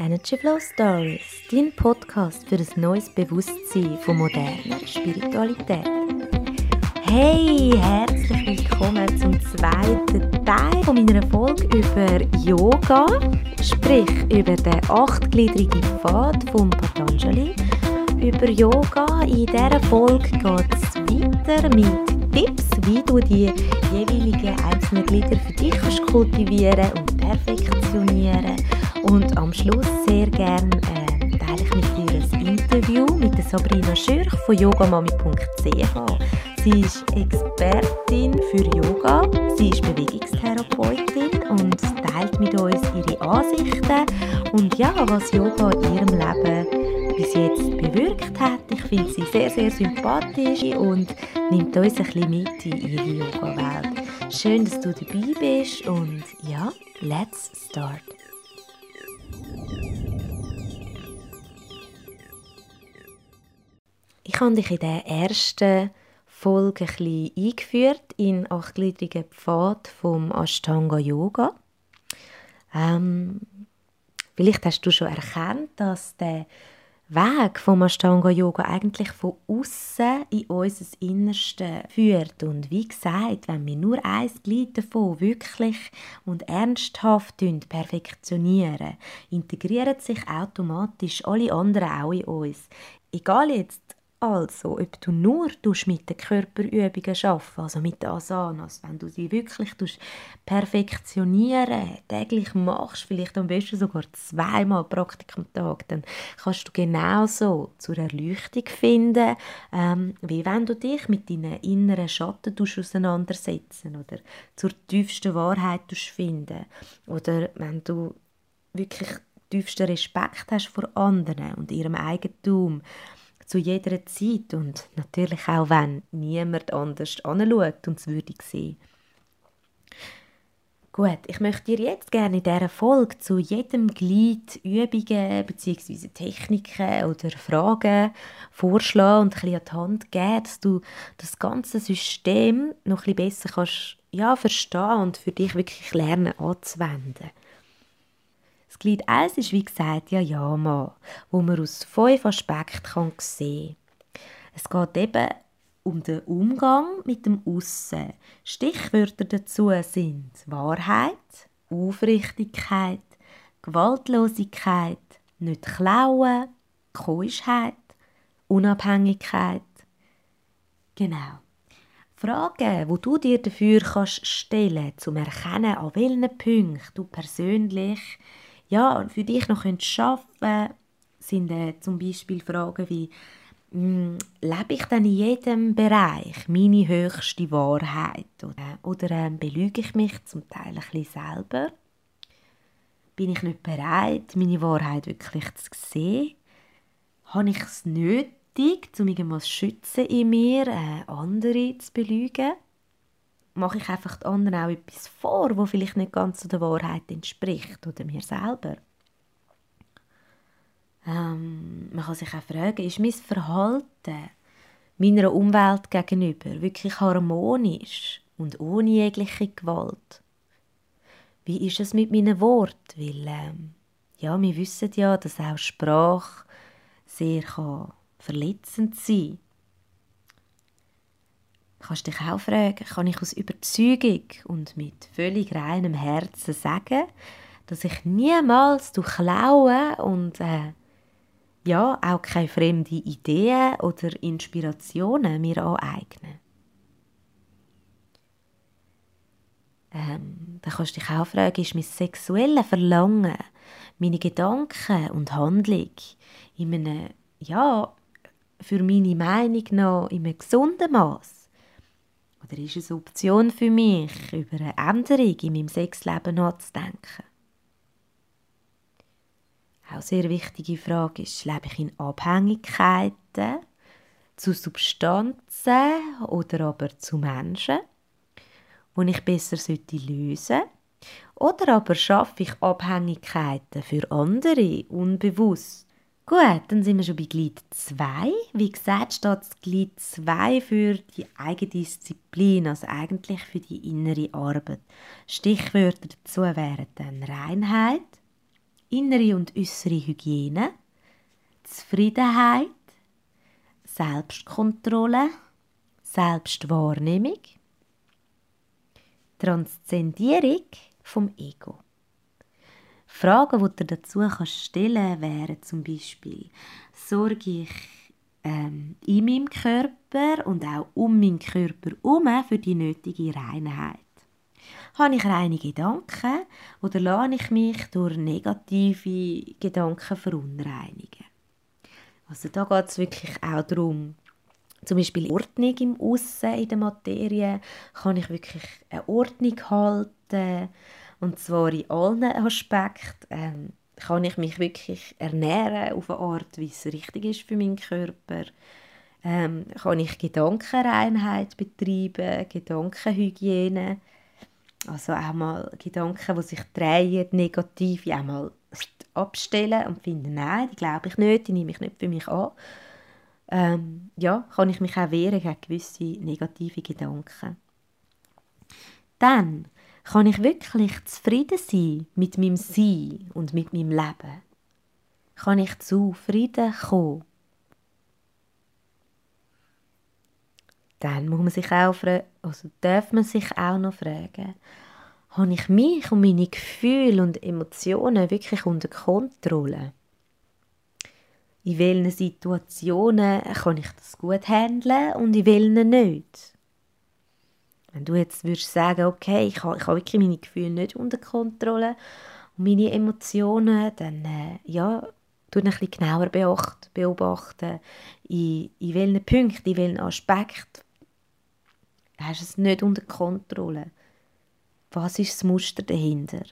Energy Flow Stories, dein Podcast für ein neues Bewusstsein von moderner Spiritualität. Hey, herzlich willkommen zum zweiten Teil meiner Folge über Yoga, sprich über den achtgliedrigen Pfad von Patanjali. Über Yoga in dieser Folge geht es weiter mit Tipps, wie du die jeweiligen einzelnen Glieder für dich kannst kultivieren und perfektionieren und am Schluss sehr gerne äh, teile ich mit dir ein Interview mit der Sabrina Schürch von yogamami.ch. Sie ist Expertin für Yoga, sie ist Bewegungstherapeutin und teilt mit uns ihre Ansichten und ja, was Yoga in ihrem Leben bis jetzt bewirkt hat. Ich finde sie sehr, sehr sympathisch und nimmt uns ein bisschen mit in ihre Yoga-Welt. Schön, dass du dabei bist und ja, let's start. Ich habe dich in der ersten Folge ein eingeführt in achtgliedrigen Pfad vom Ashtanga Yoga. Ähm, vielleicht hast du schon erkannt, dass der Weg vom Ashtanga Yoga eigentlich von außen in unser Innerste führt und wie gesagt, wenn wir nur ein Glied davon wirklich und ernsthaft perfektionieren, integrieren sich automatisch alle anderen auch in uns. Egal jetzt also, ob du nur mit den Körperübungen arbeiten also mit den Asanas, wenn du sie wirklich perfektionieren, täglich machst, vielleicht am besten sogar zweimal Praktik am Tag, dann kannst du genauso zur Erleuchtung finden, ähm, wie wenn du dich mit deinen inneren Schatten auseinandersetzen oder zur tiefsten Wahrheit finden oder wenn du wirklich tiefsten Respekt hast vor anderen und ihrem Eigentum zu jeder Zeit und natürlich auch, wenn niemand anders anschaut und es würde sehen. Gut, ich möchte dir jetzt gerne in dieser Folge zu jedem Glied Übungen bzw. Techniken oder Fragen vorschlagen und ein bisschen an die Hand geben, dass du das ganze System noch ein bisschen besser kannst, ja, verstehen und für dich wirklich lernen anzuwenden. Das Glied 1 ist wie gesagt ja Yama, wo man aus fünf Aspekten sehen kann. Es geht eben um den Umgang mit dem Aussen. Stichwörter dazu sind Wahrheit, Aufrichtigkeit, Gewaltlosigkeit, nicht klauen, Keuschheit, Unabhängigkeit. Genau. Fragen, wo du dir dafür kannst stellen, zum erkennen, an welchen Punkten du persönlich ja, für dich noch schaffen können, sind äh, zum Beispiel Fragen wie, hm, lebe ich denn in jedem Bereich meine höchste Wahrheit? Oder, oder äh, belüge ich mich zum Teil ein bisschen selber? Bin ich nicht bereit, meine Wahrheit wirklich zu sehen? Habe ich es nötig, um irgendwas zu schützen in mir, äh, andere zu belügen? Mache ich einfach den anderen auch etwas vor, wo vielleicht nicht ganz der Wahrheit entspricht oder mir selber. Ähm, man kann sich auch fragen, ist mein Verhalten meiner Umwelt gegenüber wirklich harmonisch und ohne jegliche Gewalt? Wie ist es mit meinen Worten? Weil, ähm, ja, wir wissen ja, dass auch Sprache sehr kann verletzend sein kann kannst dich auch fragen, kann ich aus Überzeugung und mit völlig reinem Herzen sagen, dass ich niemals durch Klauen und äh, ja, auch keine fremde Ideen oder Inspirationen mir aneigne. Ähm, dann kannst du dich auch fragen, ist mein sexuelles Verlangen, meine Gedanken und Handlung in einem, ja, für meine Meinung noch in einem gesunden Maß? Oder ist es eine Option für mich, über eine Änderung in meinem Sexleben nachzudenken? Auch eine sehr wichtige Frage ist, lebe ich in Abhängigkeiten zu Substanzen oder aber zu Menschen, die ich besser lösen sollte? Oder aber schaffe ich Abhängigkeiten für andere unbewusst Gut, dann sind wir schon bei Glied 2. Wie gesagt, steht das Glied 2 für die Eigendisziplin, also eigentlich für die innere Arbeit. Stichwörter dazu wären dann Reinheit, innere und äußere Hygiene, Zufriedenheit, Selbstkontrolle, Selbstwahrnehmung, Transzendierung vom Ego. Fragen, die du dazu stellen kannst, wären zum Beispiel, sorge ich ähm, in meinem Körper und auch um meinen Körper herum für die nötige Reinheit? Habe ich reine Gedanken oder lasse ich mich durch negative Gedanken verunreinigen? Also da geht es wirklich auch darum, zum Beispiel Ordnung im Aussen in der Materie, kann ich wirklich eine Ordnung halten und zwar in allen Aspekten. Ähm, kann ich mich wirklich ernähren auf eine Art, wie es richtig ist für meinen Körper? Ähm, kann ich Gedankenreinheit betreiben, Gedankenhygiene? Also auch mal Gedanken, die sich drehen, negative, auch mal abstellen und finden, nein, die glaube ich nicht, die nehme ich nicht für mich an. Ähm, ja, kann ich mich auch wehren gegen gewisse negative Gedanken. Dann kann ich wirklich zufrieden sein mit meinem Sein und mit meinem Leben? Kann ich zu Frieden kommen? Dann muss man sich auch also darf man sich auch noch fragen, habe ich mich und meine Gefühle und Emotionen wirklich unter Kontrolle? In welchen Situationen kann ich das gut handeln und in welchen nicht? Wenn du jetzt würdest sagen, okay, ich habe, ich habe wirklich meine Gefühle nicht unter Kontrolle und meine Emotionen, dann äh, ja, tu ein bisschen genauer beobachten, beobachten in, in welchen Punkten, in welchen Aspekten hast du es nicht unter Kontrolle. Was ist das Muster dahinter?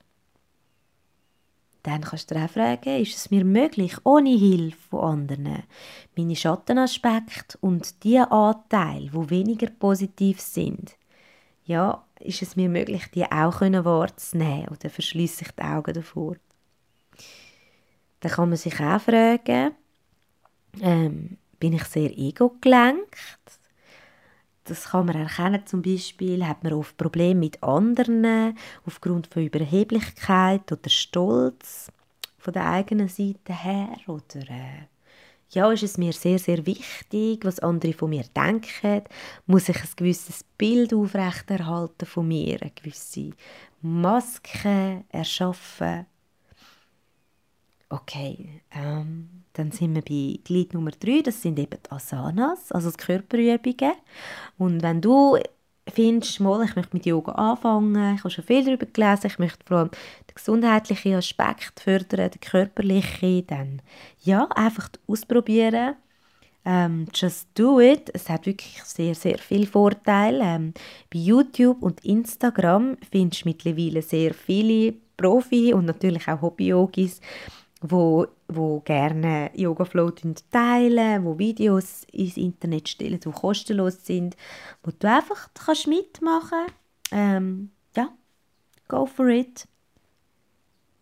Dann kannst du dir auch fragen, ist es mir möglich, ohne Hilfe von anderen, meine Schattenaspekte und die Anteile, wo weniger positiv sind, ja, ist es mir möglich, die auch wahrzunehmen oder verschließe ich die Augen davor? Dann kann man sich auch fragen, ähm, bin ich sehr ego-gelenkt? Das kann man erkennen, zum Beispiel hat man oft Probleme mit anderen aufgrund von Überheblichkeit oder Stolz von der eigenen Seite her oder äh, ja, ist es mir sehr, sehr wichtig, was andere von mir denken. Muss ich ein gewisses Bild aufrechterhalten von mir, eine gewisse Maske erschaffen. Okay, ähm, dann sind wir bei Glied Nummer 3, das sind eben die Asanas, also die Körperübungen. Und wenn du findest, mal, ich möchte mit Yoga anfangen, ich habe schon viel darüber gelesen, ich möchte vor allem den gesundheitlichen Aspekt fördern, den körperlichen, dann ja, einfach ausprobieren. Um, just do it. Es hat wirklich sehr, sehr viele Vorteile. Um, bei YouTube und Instagram findest du mittlerweile sehr viele Profi- und natürlich auch Hobby-Yogis, wo, wo gerne Yoga-Flow teilen, wo Videos ins Internet stellen, die kostenlos sind, wo du einfach kannst mitmachen ähm, ja, go for it.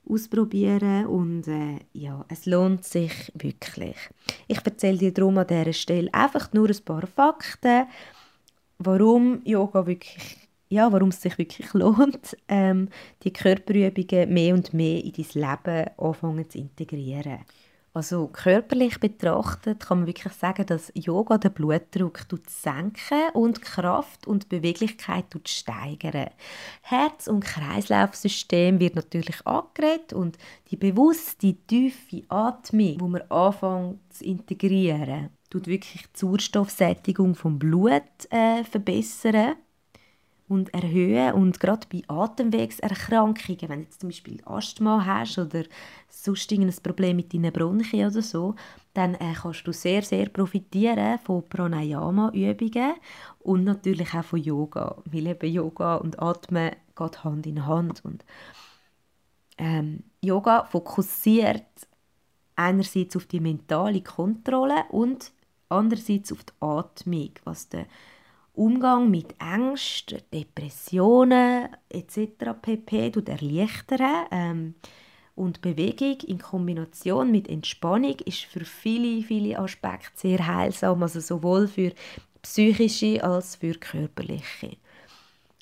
Ausprobieren und äh, ja, es lohnt sich wirklich. Ich erzähle dir darum an dieser Stelle einfach nur ein paar Fakten, warum Yoga wirklich ja, warum es sich wirklich lohnt, ähm, die Körperübungen mehr und mehr in dein Leben anfangen zu integrieren. Also körperlich betrachtet kann man wirklich sagen, dass Yoga den Blutdruck senken und Kraft und Beweglichkeit steigern. Herz- und Kreislaufsystem wird natürlich angeregt und die bewusste, tiefe Atmung, wo man anfängt zu integrieren, tut wirklich die Sauerstoffsättigung vom Blut äh, verbessern und erhöhen. Und gerade bei Atemwegserkrankungen, wenn du zum Beispiel Asthma hast oder sonst ein Problem mit deinen Bronchien oder so, dann äh, kannst du sehr, sehr profitieren von Pranayama-Übungen und natürlich auch von Yoga. Weil eben Yoga und Atmen geht Hand in Hand. Und, ähm, Yoga fokussiert einerseits auf die mentale Kontrolle und andererseits auf die Atmung, was der Umgang mit Ängsten, Depressionen etc. pp. erleichtern. Ähm, und Bewegung in Kombination mit Entspannung ist für viele, viele Aspekte sehr heilsam, also sowohl für psychische als für körperliche.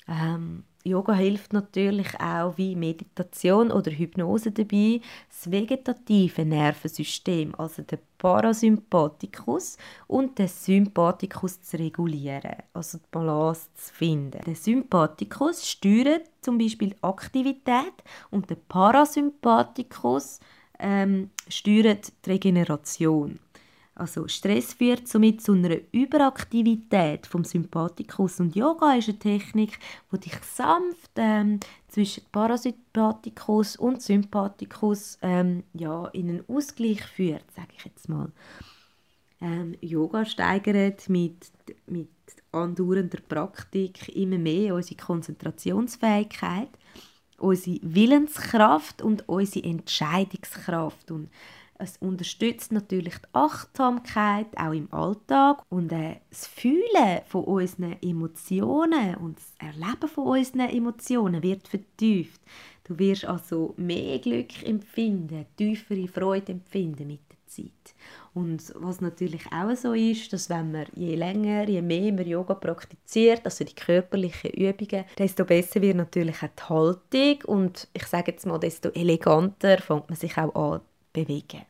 Ähm, Yoga hilft natürlich auch wie Meditation oder Hypnose dabei, das vegetative Nervensystem, also den Parasympathikus und den Sympathikus zu regulieren, also die Balance zu finden. Der Sympathikus steuert zum Beispiel Aktivität und der Parasympathikus ähm, steuert die Regeneration. Also Stress führt somit zu einer Überaktivität vom Sympathikus und Yoga ist eine Technik, die dich sanft ähm, zwischen Parasympathikus und Sympathikus ähm, ja, in einen Ausgleich führt, sage ich jetzt mal. Ähm, Yoga steigert mit, mit andauernder Praktik immer mehr unsere Konzentrationsfähigkeit, unsere Willenskraft und unsere Entscheidungskraft und es unterstützt natürlich die Achtsamkeit auch im Alltag und äh, das Fühlen von unseren Emotionen und das Erleben von unseren Emotionen wird vertieft. Du wirst also mehr Glück empfinden, tiefere Freude empfinden mit der Zeit. Und was natürlich auch so ist, dass wenn man je länger, je mehr man Yoga praktiziert, also die körperlichen Übungen, desto besser wird natürlich auch die Haltung und ich sage jetzt mal, desto eleganter fängt man sich auch an bewegen.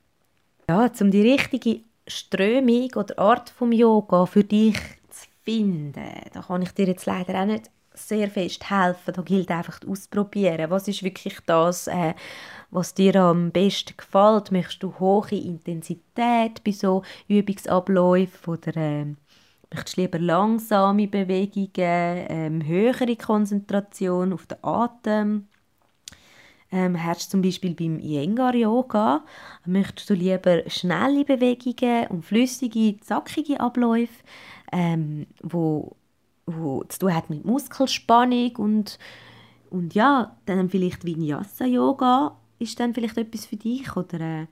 Ja, um die richtige Strömung oder Art vom Yoga für dich zu finden, da kann ich dir jetzt leider auch nicht sehr fest helfen. Da gilt einfach ausprobieren. Was ist wirklich das, äh, was dir am besten gefällt? Möchtest du hohe Intensität bei so Übungsabläufen oder äh, möchtest du lieber langsame Bewegungen, äh, höhere Konzentration auf den Atem? Ähm, hast zum Beispiel beim Iyengar Yoga, möchtest du lieber schnelle Bewegungen und flüssige, zackige Abläufe, ähm, wo, wo zu tun hat mit Muskelspannung und, und ja, dann vielleicht Vinyasa Yoga ist dann vielleicht etwas für dich? Oder äh,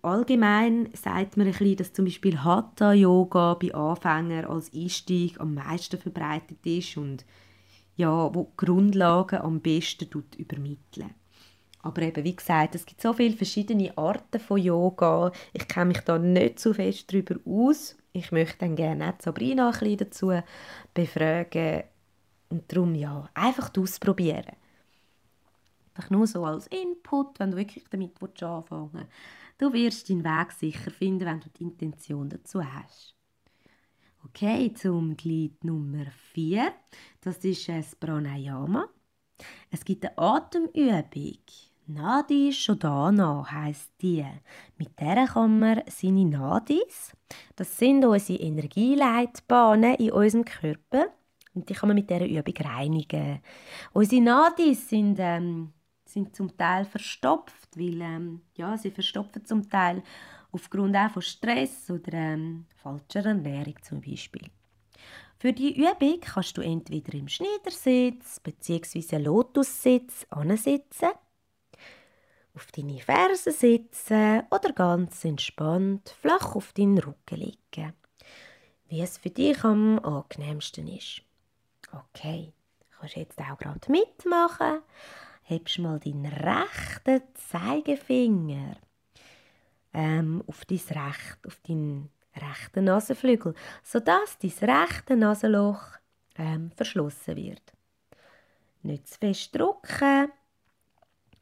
allgemein sagt man ein bisschen, dass zum Beispiel Hatha Yoga bei Anfängern als Einstieg am meisten verbreitet ist und ja, wo die Grundlagen am besten übermitteln. Aber eben, wie gesagt, es gibt so viele verschiedene Arten von Yoga. Ich kenne mich da nicht so fest darüber aus. Ich möchte dann gerne auch Sabrina ein bisschen dazu befragen. Und darum, ja, einfach ausprobieren. Einfach nur so als Input, wenn du wirklich damit anfangen willst. Du wirst deinen Weg sicher finden, wenn du die Intention dazu hast. Okay, zum Glied Nummer 4. Das ist das Pranayama. Es gibt eine Atemübung. Nadi Shodhana heisst die. Mit der kann man seine Nadis, das sind unsere Energieleitbahnen in unserem Körper, und die kann man mit dieser Übung reinigen. Unsere Nadis sind, ähm, sind zum Teil verstopft, weil ähm, ja, sie verstopfen zum Teil aufgrund auch von Stress oder ähm, falscher Ernährung zum Beispiel. Für die Übung kannst du entweder im Schneidersitz bzw. Lotussitz ansitzen, auf deine Fersen sitzen oder ganz entspannt flach auf deinen Rücken liegen, wie es für dich am angenehmsten ist. Okay, kannst jetzt auch gerade mitmachen. Hebst mal deinen rechten Zeigefinger ähm, auf dein Recht, auf deinen rechten Nasenflügel, sodass dein rechte Nasenloch ähm, verschlossen wird. Nicht zu fest drücken,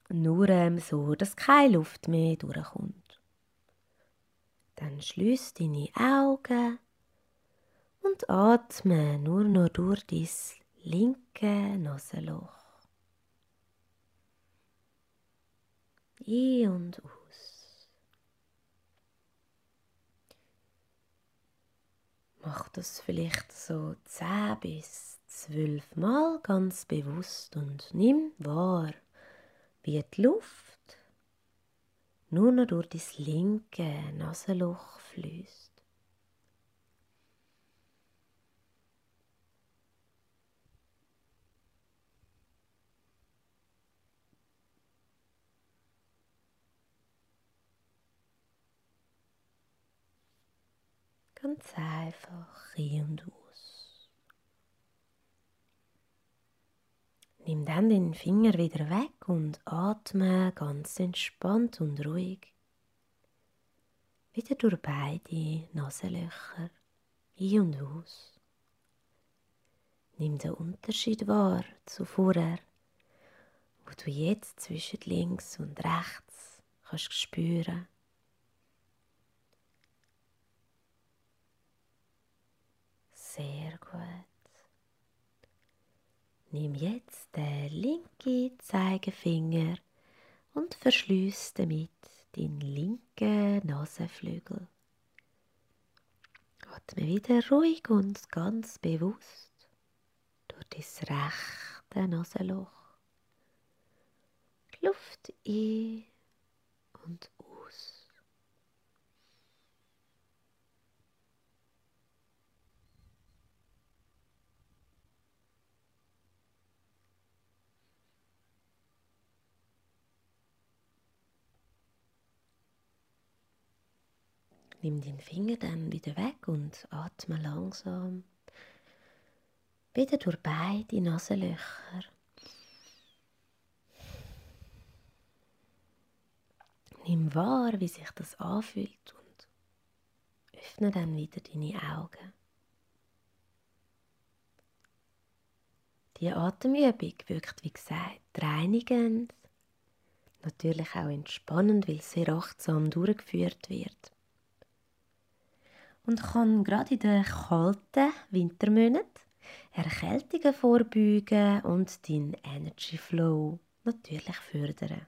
nur ähm, so, dass keine Luft mehr durchkommt. Dann schließ deine Augen und atme nur noch durch dein linke Nasenloch. Ein und aus. Mach das vielleicht so 10 bis 12 Mal ganz bewusst und nimm wahr, wie die Luft nur noch durch das linke Nasenloch fließt. Aus. Nimm dann den Finger wieder weg und atme ganz entspannt und ruhig wieder durch beide Nasenlöcher ein und aus. Nimm den Unterschied wahr zu vorher, wo du jetzt zwischen links und rechts kannst spüren. Sehr gut. Nimm jetzt den linken Zeigefinger und verschließ damit den linken Nasenflügel. Atme wieder ruhig und ganz bewusst durch das rechte Nasenloch. Luft ein und aus. Nimm den Finger dann wieder weg und atme langsam wieder durch beide Nasenlöcher. Nimm wahr, wie sich das anfühlt und öffne dann wieder deine Augen. Die Atemübung wirkt, wie gesagt, reinigend, natürlich auch entspannend, weil sehr achtsam durchgeführt wird und kann gerade in den kalten Wintermonaten Erkältungen vorbeugen und deinen Energy Flow natürlich fördern.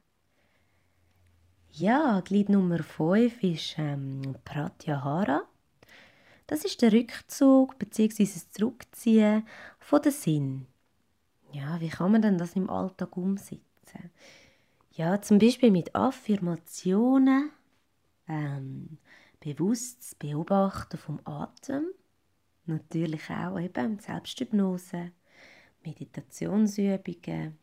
Ja, Glied Nummer 5 ist ähm, Pratyahara. Das ist der Rückzug bzw. das Zurückziehen von den Sinn. Ja, wie kann man denn das im Alltag umsetzen? Ja, zum Beispiel mit Affirmationen, ähm, bewusstes Beobachten vom Atem, natürlich auch eben Selbsthypnose, Meditationsübungen.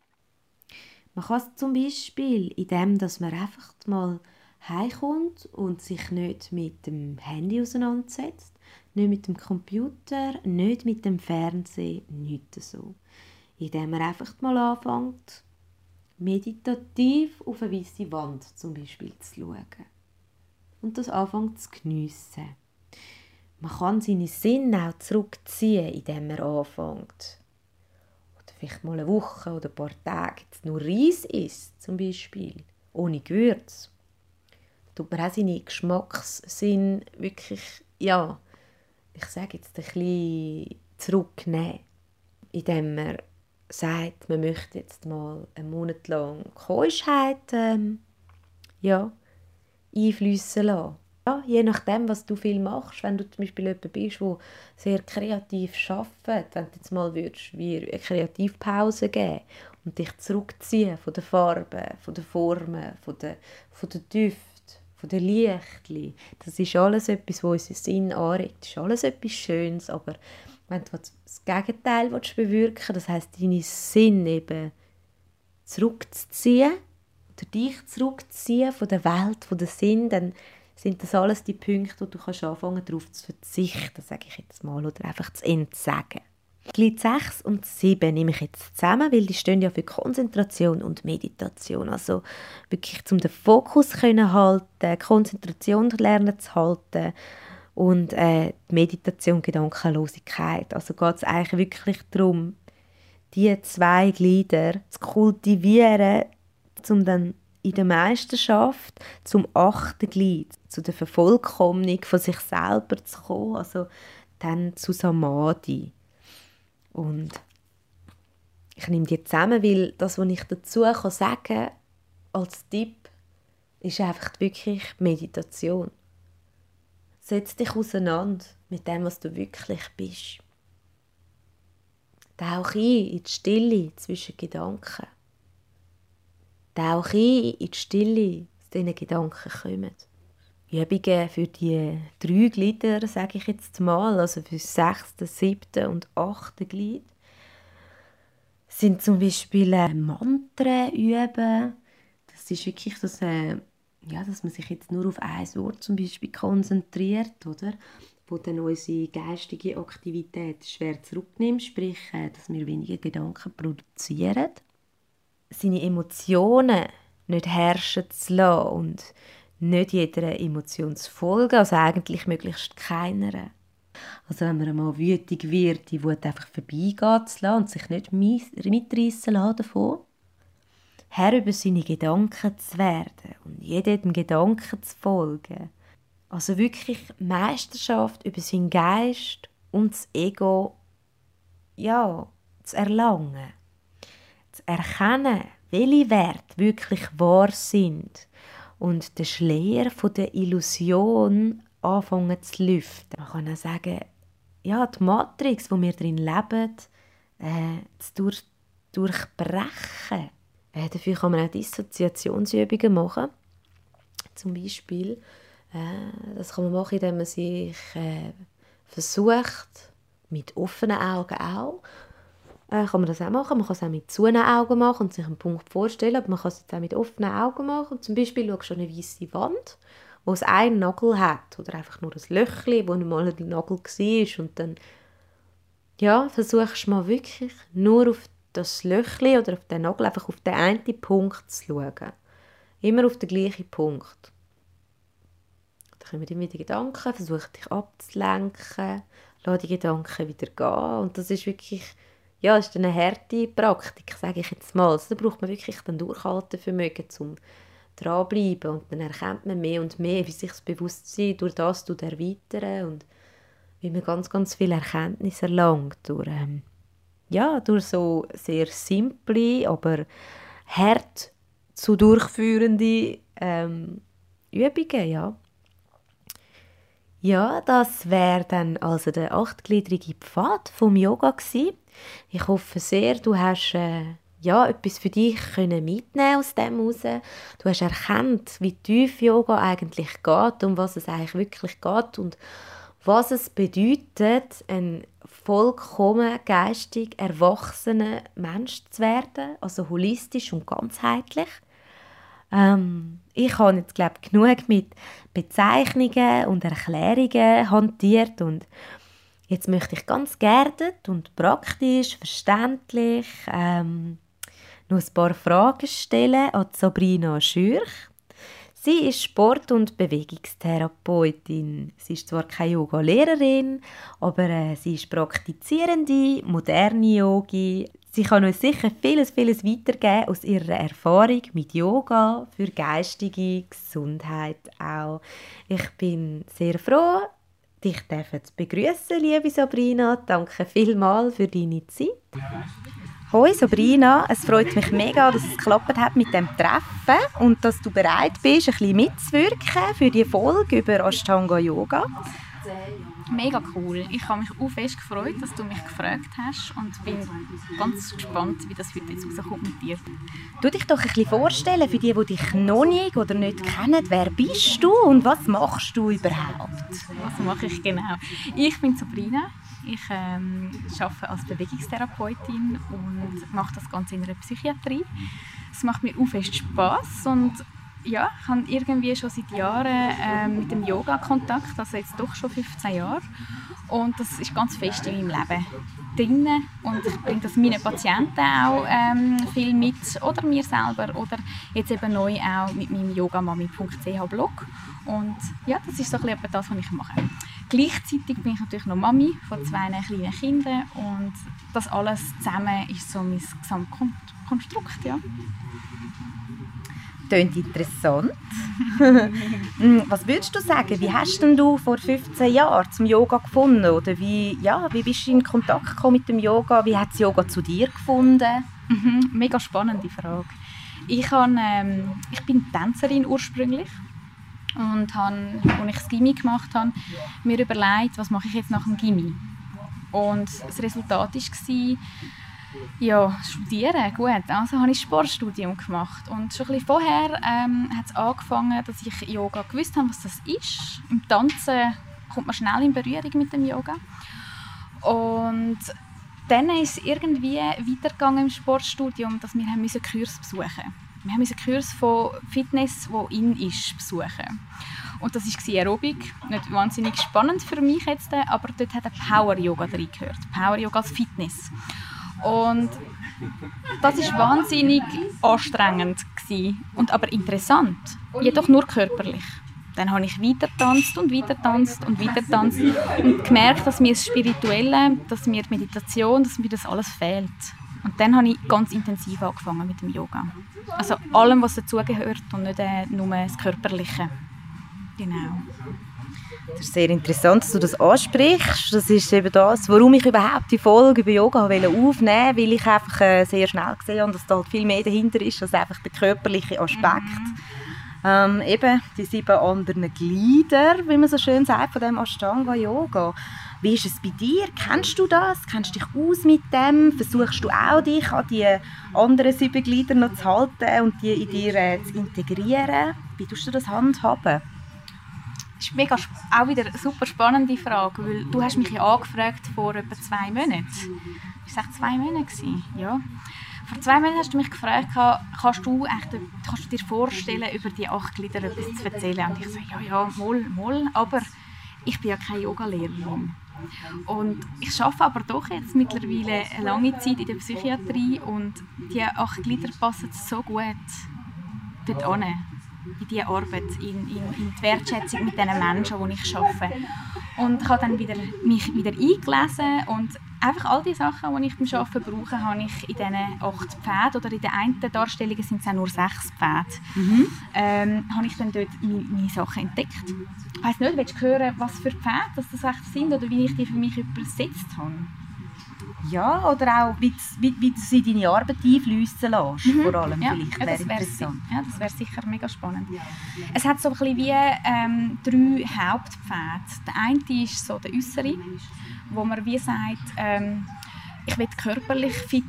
Man kann es zum Beispiel in dem, dass man einfach mal heimkommt und sich nicht mit dem Handy auseinandersetzt, nicht mit dem Computer, nicht mit dem Fernsehen, nichts so. Indem man einfach mal anfängt, meditativ auf eine weiße Wand zum Beispiel zu schauen und das anfängt zu geniessen. Man kann seine Sinne auch zurückziehen, indem man anfängt. Oder vielleicht mal eine Woche oder ein paar Tage nur Reis isst, zum Beispiel, ohne Gewürz. Da tut man auch seine Geschmackssinn wirklich, ja, ich sage jetzt ein bisschen zurücknehmen, indem man sagt, man möchte jetzt mal einen Monat lang Keuschheit ähm, ja, einfließen lassen. Ja, je nachdem, was du viel machst, wenn du zum Beispiel jemand bist, der sehr kreativ arbeitet, wenn du jetzt mal würdest, wie eine Kreativpause geben und dich zurückziehen von den Farben, von den Formen, von den, von den Düften, von den Lichtli. Das ist alles etwas, was unseren Sinn anregt. Das ist alles etwas Schönes, aber wenn du das Gegenteil bewirken das heißt deine Sinn eben zurückzuziehen, oder dich zurückziehen von der Welt, von der Sinn, dann sind das alles die Punkte, wo du kannst anfangen darauf zu verzichten, sage ich jetzt mal, oder einfach zu entsagen. Glied 6 und 7 nehme ich jetzt zusammen, weil die stehen ja für Konzentration und Meditation. Also wirklich, um den Fokus können halten, Konzentration lernen zu halten und äh, Meditation, Gedankenlosigkeit. Also geht es eigentlich wirklich darum, die zwei Glieder zu kultivieren, um dann in der Meisterschaft zum achten Glied, zu der Vervollkommnung von sich selber zu kommen, also dann zu Samadhi. Und ich nehme die zusammen, weil das, was ich dazu kann sagen als Tipp, ist einfach wirklich Meditation. Setz dich auseinander mit dem, was du wirklich bist. Tauch ein in die Stille zwischen Gedanken. Tauch ein in die Stille, aus diesen Gedanken kommen. Übungen für die drei Glieder, sage ich jetzt mal, also für das sechste, siebte und achte Glied, sind zum Beispiel äh, Mantren üben. Das ist wirklich das, äh, ja, dass man sich jetzt nur auf ein Wort zum Beispiel konzentriert, oder? wo dann unsere geistige Aktivität schwer zurücknimmt, sprich, äh, dass wir weniger Gedanken produzieren seine Emotionen nicht herrschen zu lassen und nicht jeder Emotion zu folgen, also eigentlich möglichst keiner. Also wenn man einmal wütig wird, die Wut einfach vorbeigehen zu lassen und sich nicht mitreißen lassen davon. Herr über seine Gedanken zu werden und jedem Gedanken zu folgen. Also wirklich Meisterschaft über seinen Geist und das Ego ja, zu erlangen. Erkennen, welche Werte wirklich wahr sind und den Schleier von der Illusion anfangen zu lüften. Man kann auch sagen, ja, die Matrix, wo wir drin leben, äh, zu durch, durchbrechen. Äh, dafür kann man auch Dissoziationsübungen machen. Zum Beispiel, äh, das kann man machen, indem man sich äh, versucht, mit offenen Augen auch, äh, kann man das auch machen. Man kann es auch mit zunehmenden Augen machen und sich einen Punkt vorstellen, aber man kann es jetzt auch mit offenen Augen machen. Zum Beispiel schaust du eine weiße Wand wo es einen Nagel hat oder einfach nur ein Löchli, wo mal ein Nagel war und dann ja, versuchst du mal wirklich nur auf das Löchli oder auf den Nagel, einfach auf den einen Punkt zu schauen. Immer auf den gleichen Punkt. Da kommen immer die Gedanken, versuch dich abzulenken, lass die Gedanken wieder gehen und das ist wirklich ja, ist eine harte Praktik, sage ich jetzt mal. Also, da braucht man wirklich dann Durchhaltevermögen, um dranbleiben und dann erkennt man mehr und mehr, wie sich das Bewusstsein durch das erweitern und wie man ganz, ganz viel Erkenntnis erlangt durch, ähm, ja, durch so sehr simple, aber hart zu durchführende ähm, Übungen, ja. Ja, das wäre dann also der achtgliedrige Pfad vom Yoga gewesen. Ich hoffe sehr, du hast äh, ja, etwas für dich können mitnehmen aus dem heraus. Du hast erkannt, wie tief Yoga eigentlich geht, um was es eigentlich wirklich geht und was es bedeutet, ein vollkommen geistig erwachsener Mensch zu werden, also holistisch und ganzheitlich. Ähm, ich habe jetzt glaube genug mit Bezeichnungen und Erklärungen hantiert und jetzt möchte ich ganz geerdet und praktisch, verständlich ähm, noch ein paar Fragen stellen an Sabrina Schürch. Sie ist Sport- und Bewegungstherapeutin. Sie ist zwar keine Yoga-Lehrerin, aber äh, sie ist praktizierende, moderne Yogi. Sie kann uns sicher vieles, vieles weitergeben aus ihrer Erfahrung mit Yoga für geistige Gesundheit auch. Ich bin sehr froh, dich zu begrüßen, liebe Sabrina. Danke vielmals für deine Zeit. Hoi Sabrina, es freut mich mega, dass es geklappt hat mit dem Treffen und dass du bereit bist, ein bisschen mitzuwirken für die Folge über Ashtanga Yoga. Mega cool. Ich habe mich auch fest gefreut, dass du mich gefragt hast und bin ganz gespannt, wie das heute jetzt rauskommt mit dir. Du dich doch ein bisschen vorstellen für die, die dich noch nicht oder nicht kennen. Wer bist du und was machst du überhaupt? Was mache ich genau? Ich bin Sabrina. Ich ähm, arbeite als Bewegungstherapeutin und mache das Ganze in einer Psychiatrie. Es macht mir auch fest Spass und ja, ich habe irgendwie schon seit Jahren äh, mit dem Yoga Kontakt, also jetzt doch schon 15 Jahre. Und das ist ganz fest in meinem Leben drin. Und ich bringe das meinen Patienten auch ähm, viel mit, oder mir selber, oder jetzt eben neu auch mit meinem yogamami.ch Blog. Und ja, das ist so ein bisschen das, was ich mache. Gleichzeitig bin ich natürlich noch Mami von zwei kleinen Kindern und das alles zusammen ist so mein Gesamtkonstrukt, ja. Klingt interessant. Was würdest du sagen, wie hast denn du vor 15 Jahren zum Yoga gefunden? Oder wie, ja, wie bist du in Kontakt gekommen mit dem Yoga? Wie hat das Yoga zu dir gefunden? Mhm, mega spannende Frage. Ich, habe, ähm, ich bin Tänzerin ursprünglich und habe, als ich das Gimmi gemacht habe, mir überlegt, was mache ich jetzt nach dem Gimmi. Und das Resultat war, ja, studieren, gut. Also habe ich Sportstudium gemacht und schon ein bisschen vorher ähm, hat es angefangen, dass ich Yoga gewusst habe, was das ist. Im Tanzen kommt man schnell in Berührung mit dem Yoga. Und dann ist es irgendwie weitergegangen im Sportstudium, dass wir haben Kurs besuchen mussten. Wir haben einen Kurs von Fitness, der in ist, besuchen. Und das war Aerobik. Nicht wahnsinnig spannend für mich jetzt, aber dort hat Power Yoga drin gehört. Power Yoga als Fitness. Und das war wahnsinnig anstrengend gewesen, und aber interessant, jedoch nur körperlich. Dann habe ich weiter tanzt und weiter tanzt und weiter tanzt und gemerkt, dass mir das Spirituelle, dass mir die Meditation, dass mir das alles fehlt. Und dann habe ich ganz intensiv angefangen mit dem Yoga. Also allem, was dazugehört und nicht äh, nur das Körperliche. Genau. Das ist sehr interessant, dass du das ansprichst. Das ist eben das, warum ich überhaupt die Folge über Yoga aufnehmen wollte, weil ich einfach äh, sehr schnell gesehen habe, dass da halt viel mehr dahinter ist als einfach der körperliche Aspekt. Mhm. Ähm, eben die sieben anderen Glieder, wie man so schön sagt, von dem Ashtanga Yoga. Wie ist es bei dir? Kennst du das? Kennst du dich aus mit dem? Versuchst du auch, dich an die anderen sieben Glieder noch zu halten und die in dir äh, zu integrieren? Wie tust du das handhaben? Das ist mega, auch wieder eine super spannende Frage, weil du hast mich ja angefragt vor etwa zwei Monaten. War es zwei Monate? Ja. Vor zwei Monaten hast du mich gefragt, kannst du, echt, kannst du dir vorstellen, über die acht Glieder etwas zu erzählen? Und ich sage, ja, ja, mal, mal, aber ich bin ja keine Yogalehrerin. Und ich arbeite aber doch jetzt mittlerweile eine lange Zeit in der Psychiatrie und die acht Glieder passen so gut dort hin, in diese Arbeit, in, in, in die Wertschätzung mit den Menschen, die ich arbeite. Und ich habe dann wieder, mich wieder eingelesen und einfach all die Sachen, die ich beim Arbeiten brauche, habe ich in diesen acht Pfäden oder in den einen Darstellungen sind es auch nur sechs Pfade, mhm. ähm, habe ich dann dort meine, meine Sachen entdeckt. Ich weiss nicht, willst du hören, was für Pfade das, das echt sind oder wie ich die für mich übersetzt habe? Ja, oder auch, wie, wie, wie du sie in deine Arbeit einfließen lässt, mhm. vor allem ja, vielleicht, ja, das wäre interessant. Ja, das wäre sicher mega spannend. Es hat so ein bisschen wie ähm, drei Hauptpfade. Der eine ist so der äußere, wo man wie sagt, ähm, ich will körperlich fit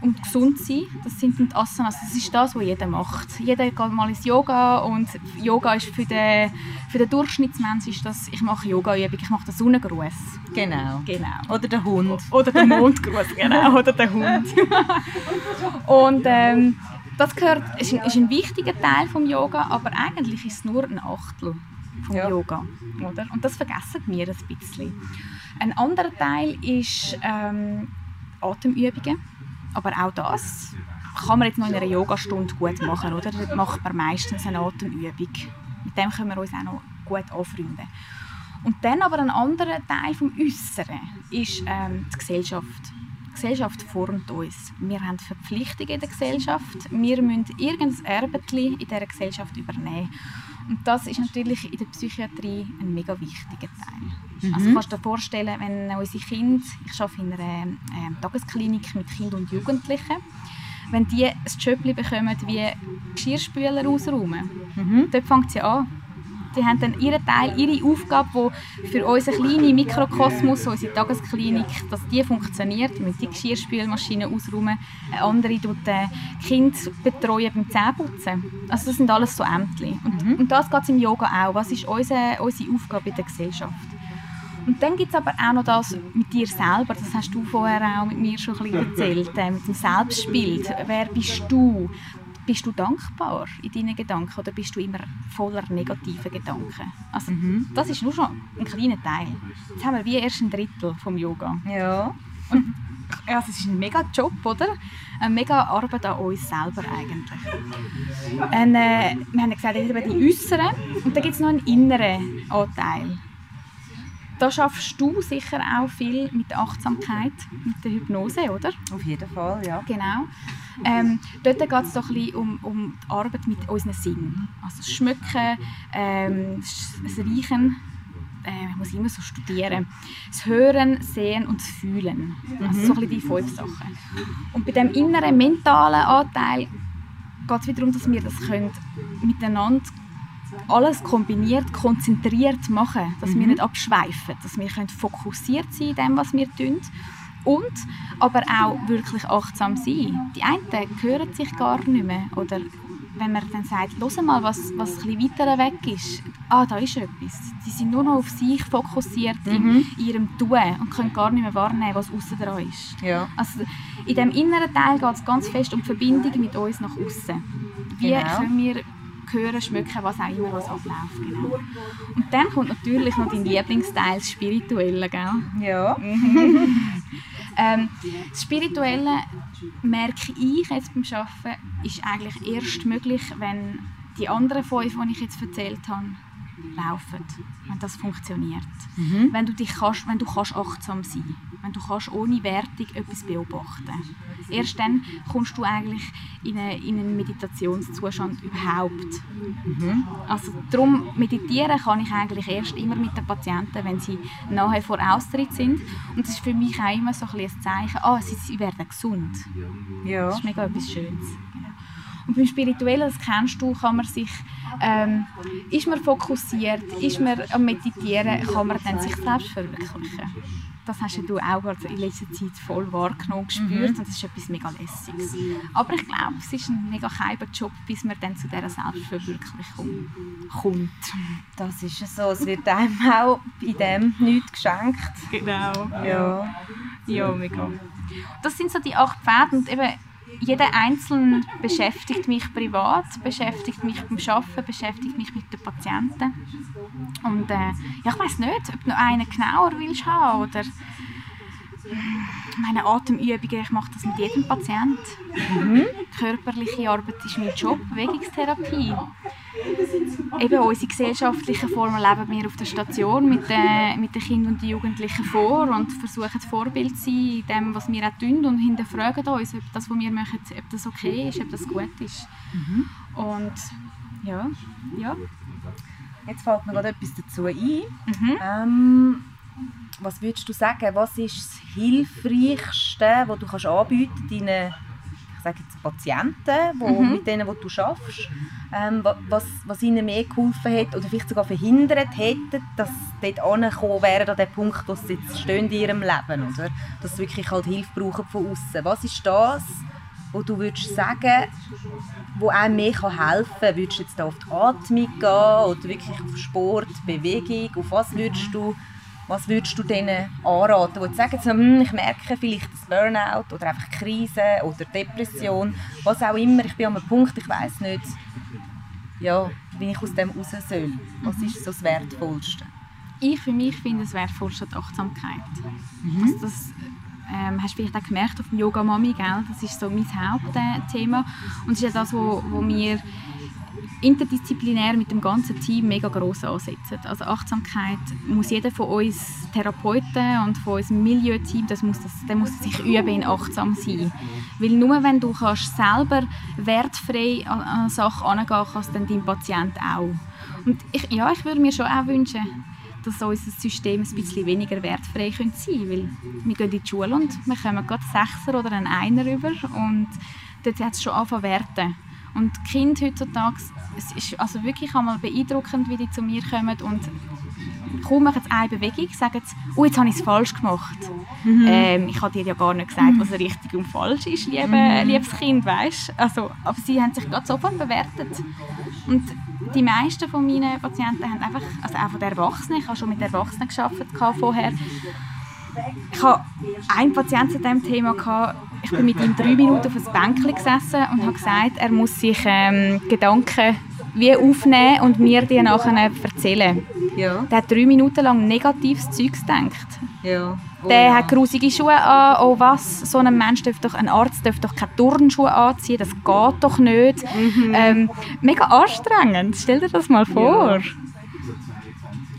und gesund sein. Das sind die Asanas. Das ist das, was jeder macht. Jeder geht mal ins Yoga und Yoga ist für den, für den Durchschnittsmensch ist das, ich mache Yoga-Übung, ich mache den Sonnengruß. Genau. genau. Oder den Hund. Oder den Mondgruß, genau. Oder den Hund. und ähm, das gehört, ist ein, ist ein wichtiger Teil des Yoga, aber eigentlich ist es nur ein Achtel vom ja. Yoga. Oder? Und das vergessen wir ein bisschen. Ein anderer Teil ist ähm, Atemübungen. Aber auch das kann man jetzt noch in einer Yogastunde gut machen. Oder? Da macht man meistens eine Atemübung. Mit dem können wir uns auch noch gut anfreunden. Und dann aber ein anderer Teil vom Äußeren ist ähm, die Gesellschaft. Die Gesellschaft formt uns. Wir haben Verpflichtungen in der Gesellschaft. Wir müssen irgendein Erbe in dieser Gesellschaft übernehmen. Und das ist natürlich in der Psychiatrie ein mega wichtiger Teil. Mhm. Also kannst du dir vorstellen, wenn unsere Kinder, ich arbeite in einer äh, Tagesklinik mit Kindern und Jugendlichen, wenn die ein Job bekommen wie Geschirrspüler ausräumen, mhm. dort fängt sie an die haben dann ihren Teil, ihre Aufgabe, die für unseren kleinen Mikrokosmos, unsere Tagesklinik, dass die funktioniert, mit die Geschirrspülmaschine ausräumen, eine andere tut äh, Kind betreuen beim Zähneputzen. Also das sind alles so Ämter. Und, mhm. und das geht es im Yoga auch. Was ist unsere, unsere Aufgabe in der Gesellschaft? Und dann gibt es aber auch noch das mit dir selber, das hast du vorher auch mit mir schon ein bisschen erzählt, äh, mit dem Selbstbild. Wer bist du? Bist du dankbar in deinen Gedanken oder bist du immer voller negativer Gedanken? Also, mhm. Das ist nur schon ein kleiner Teil. Jetzt haben wir wie erst ein Drittel vom Yoga. Ja. Und, ja, es ist ein mega Job, oder? Eine mega Arbeit an uns selber eigentlich. Und, äh, wir haben gesagt, eben die äußeren und dann gibt es noch einen inneren Anteil da schaffst du sicher auch viel mit der Achtsamkeit, mit der Hypnose, oder? Auf jeden Fall, ja. Genau. Ähm, dort geht es doch ein bisschen um, um die Arbeit mit unseren Sinnen. Also das Schmücken, ähm, das Riechen, äh, ich muss immer so studieren. Das Hören, Sehen und das Fühlen. Also so ein bisschen die fünf Sachen. Und bei dem inneren mentalen Anteil geht es wieder darum, dass wir das können miteinander alles kombiniert, konzentriert machen, dass mhm. wir nicht abschweifen, dass wir können fokussiert sein in dem, was wir tun und aber auch wirklich achtsam sein. Die einen hören sich gar nicht mehr oder wenn man dann sagt, hör mal, was, was ein weiter weg ist, ah, da ist etwas. Sie sind nur noch auf sich fokussiert mhm. in ihrem Tun und können gar nicht mehr wahrnehmen, was außen dran ist. Ja. Also in dem inneren Teil geht es ganz fest um die Verbindung mit uns nach außen. Wie genau. können wir hören, schmücken, was auch immer was abläuft. Genau. Und dann kommt natürlich noch dein Lieblingsteil, das Spirituelle, gell? Ja. ähm, das Spirituelle, merke ich jetzt beim Arbeiten, ist eigentlich erst möglich, wenn die anderen fünf, die ich jetzt erzählt habe, laufen, wenn das funktioniert. Mhm. Wenn, du dich kannst, wenn du kannst achtsam sein wenn du kannst ohne Wertung etwas beobachten Erst dann kommst du eigentlich in, eine, in einen Meditationszustand überhaupt. Mhm. Also darum meditieren kann ich eigentlich erst immer mit den Patienten, wenn sie nahe vor Austritt sind. Und das ist für mich auch immer so ein, ein Zeichen, ah, sie, sie werden gesund. Ja. Das ist mega etwas Schönes. Und beim Spirituellen, das kennst du, kann man sich, ähm, ist man fokussiert, ist man am Meditieren, kann man dann sich selbst verwirklichen. Das hast du auch in letzter Zeit voll wahrgenommen, gespürt mhm. und das ist etwas mega Lässiges. Aber ich glaube, es ist ein mega geheimer Job, bis man dann zu dieser Selbstverwirklichung kommt. Das ist so, es wird einem auch in dem nichts geschenkt. Genau. Ja. Ja, mega. Das sind so die acht Pfade und eben jeder Einzelne beschäftigt mich privat, beschäftigt mich beim Arbeiten, beschäftigt mich mit den Patienten. Und äh, ja, ich weiß nicht, ob du noch einen genauer willst haben oder meine Atemübungen, ich mache das mit jedem Patienten. Mhm. Körperliche Arbeit ist mein Job, Bewegungstherapie. Eben unsere gesellschaftlichen Formen leben wir auf der Station mit den, mit den Kindern und den Jugendlichen vor und versuchen Vorbild zu sein in dem, was wir auch tun und hinterfragen uns, ob das, was wir machen, ob das okay ist, ob das gut ist. Mhm. Und ja, ja. Jetzt fällt mir gerade etwas dazu ein. Mhm. Ähm, was würdest du sagen, was ist das Hilfreichste, was du kannst anbieten deinen ich sage jetzt Patienten, wo, mhm. mit denen wo du arbeitest, ähm, was, was ihnen mehr geholfen hat oder vielleicht sogar verhindert hätte, dass sie dort angekommen wären an den Punkt, wo sie jetzt stehen in ihrem Leben, oder? Dass sie wirklich halt Hilfe brauchen von außen. Was ist das, wo du würdest sagen, wo einem mehr helfen kann? Würdest du jetzt da auf die Atmung gehen oder wirklich auf Sport, Bewegung? Auf was würdest du was würdest du denen anraten, die sagen, so, hm, ich merke vielleicht das Burnout oder einfach Krise oder Depression, was auch immer, ich bin an einem Punkt, ich weiß nicht, ja, wie ich aus dem raus soll. Was ist so das Wertvollste? Ich für mich finde das Wertvollste die Achtsamkeit. Mhm. Also das ähm, hast du vielleicht auch gemerkt auf dem Yoga Mami, gell? das ist so mein Hauptthema und es ist ja das, wo, wo mir interdisziplinär mit dem ganzen Team mega gross ansetzen. Also Achtsamkeit muss jeder von uns Therapeuten und von unserem Milieuteam, das muss das, der muss sich üben in achtsam sein. Weil nur wenn du kannst selber wertfrei an eine Sache angehen kannst, dann dein Patient auch. Und ich, ja, ich würde mir schon auch wünschen, dass unser System ein bisschen weniger wertfrei sein könnte. Weil wir gehen in die Schule und wir kommen gerade Sechser oder einen Einer über und dort hat es schon angefangen Werten. Und die Kinder heutzutage, es ist also wirklich einmal beeindruckend, wie die zu mir kommen und kaum machen sie eine Bewegung, sagen sie, oh, jetzt habe ich es falsch gemacht. Mhm. Ähm, ich habe dir ja gar nicht gesagt, was richtig und falsch ist, liebe, mhm. liebes Kind, weißt? Also, aber sie haben sich gerade sofort bewertet. Und die meisten von meinen Patienten haben einfach, also auch von den Erwachsenen, ich habe schon mit Erwachsenen gearbeitet vorher, ich hatte einen Patienten zu diesem Thema, gehabt, ich bin mit ihm drei Minuten auf ein Bänkchen gesessen und habe gesagt, er muss sich ähm, Gedanken wie aufnehmen und mir die nachher erzählen. Ja. Der hat drei Minuten lang negatives Zeug gedacht. Ja. Oh, der ja. hat grusige Schuhe an. Oh was, so ein Mensch darf doch, ein Arzt darf doch keine Turnschuhe anziehen, das geht doch nicht. Mhm. Ähm, mega anstrengend, stell dir das mal vor. Ja.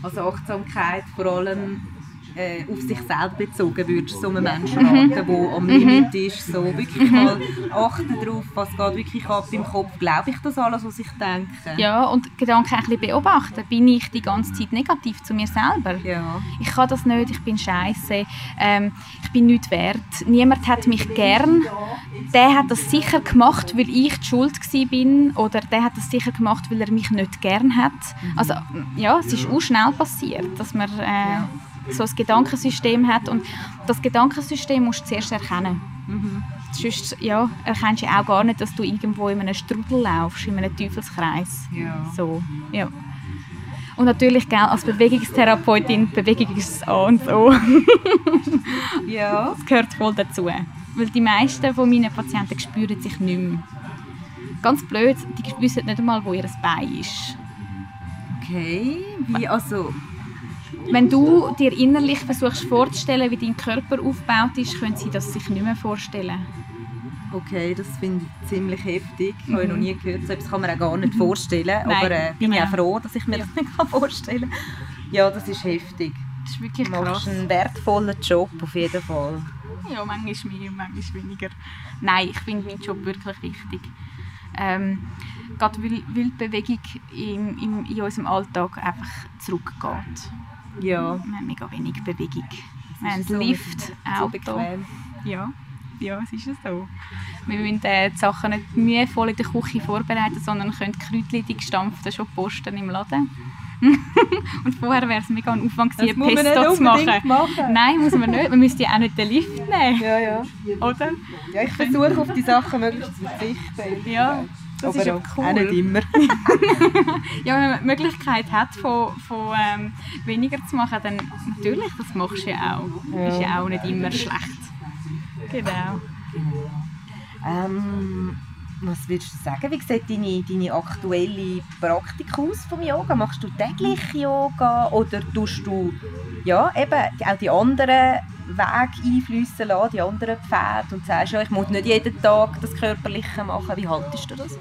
Also Achtsamkeit vor allem äh, auf sich selber bezogen würdest so einen Menschen raten, der mhm. am Limit mhm. ist, so wirklich mhm. mal achten darauf, was geht wirklich ab im Kopf, glaube ich das alles, was ich denke? Ja, und Gedanken ein bisschen beobachten, bin ich die ganze Zeit negativ zu mir selber? Ja. Ich kann das nicht, ich bin scheiße, ähm, ich bin nicht wert, niemand hat mich gern, der hat das sicher gemacht, weil ich die Schuld bin oder der hat das sicher gemacht, weil er mich nicht gern hat. Also ja, es ist auch schnell passiert, dass man äh, so ein Gedankensystem hat und das Gedankensystem musst du zuerst erkennen. Mhm. Sonst ja, erkennst du auch gar nicht, dass du irgendwo in einem Strudel laufst, in einem Teufelskreis. Ja. So, ja. Und natürlich, gell, als Bewegungstherapeutin, Bewegung ist A und O. ja. Das gehört voll dazu. Weil die meisten von meinen Patienten spüren sich nicht mehr. Ganz blöd, die wissen nicht einmal, wo ihr Bein ist. Okay, wie also wenn du dir innerlich versuchst vorzustellen, wie dein Körper aufgebaut ist, können sie das sich nicht mehr vorstellen. Okay, das finde ich ziemlich heftig. Mhm. Habe ich noch nie gehört. So etwas kann man auch gar nicht vorstellen. Nein, aber äh, bin genau. ich auch froh, dass ich mir das nicht vorstellen kann. Ja, das ist heftig. Das ist wirklich krass. Du machst einen wertvollen Job auf jeden Fall. Ja, manchmal mehr, manchmal weniger. Nein, ich finde meinen Job wirklich wichtig. Ähm, gerade weil, weil die Bewegung in, in, in unserem Alltag einfach zurückgeht. Ja. Wir haben mega wenig Bewegung. Wir haben so Lift, Auto. So ja. ja, es ist so. Wir müssen äh, die Sachen nicht mühevoll in der Küche vorbereiten, sondern können die Kräutchen, die gestampften, schon posten im Laden. und vorher wäre es mega ein Aufwand gewesen, Pesto zu machen. machen. Nein, muss man nicht. Man müsste ja auch nicht den Lift nehmen. Ja, ja. Oder? Ja, ich versuche auf die Sachen möglichst zu verzichten. Ja. Das Aber ist ja cool. auch nicht immer. ja, wenn man die Möglichkeit hat, von, von ähm, weniger zu machen, dann natürlich, das machst du ja auch. Ja. Ist ja auch nicht immer schlecht. Genau. Ähm, was würdest du sagen? Wie sieht deine, deine aktuelle Praktik aus vom Yoga? Machst du täglich Yoga oder tust du ja, eben auch die anderen Wege einfließen lassen, die anderen Pfade und sagst, ja, ich muss nicht jeden Tag das Körperliche machen. Wie haltest du das?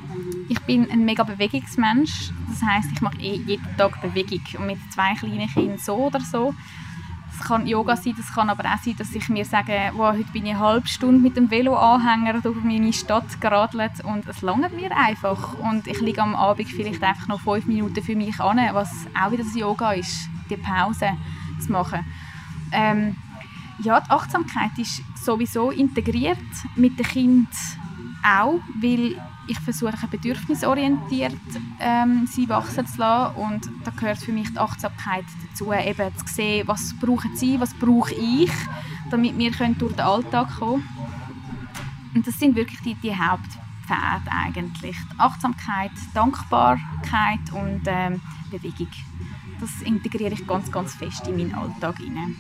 Ich bin ein mega Bewegungsmensch. Das heißt, ich mache eh jeden Tag Bewegung. Und mit zwei kleinen Kindern so oder so es kann Yoga sein, das kann aber auch sein, dass ich mir sage, wow, heute bin ich eine halbe Stunde mit dem Veloanhänger durch meine Stadt geradelt und es langt mir einfach. Und ich liege am Abend vielleicht einfach noch fünf Minuten für mich an, was auch wieder das Yoga ist, die Pause zu machen. Ähm, ja, die Achtsamkeit ist sowieso integriert mit dem Kind auch, weil ich versuche bedürfnisorientiert ähm, sie wachsen zu lassen und da gehört für mich die Achtsamkeit dazu, eben zu sehen, was brauchen sie, was brauche ich, damit wir können durch den Alltag kommen Und das sind wirklich die, die Hauptpfade eigentlich. Die Achtsamkeit, Dankbarkeit und ähm, Bewegung. Das integriere ich ganz, ganz fest in meinen Alltag hinein.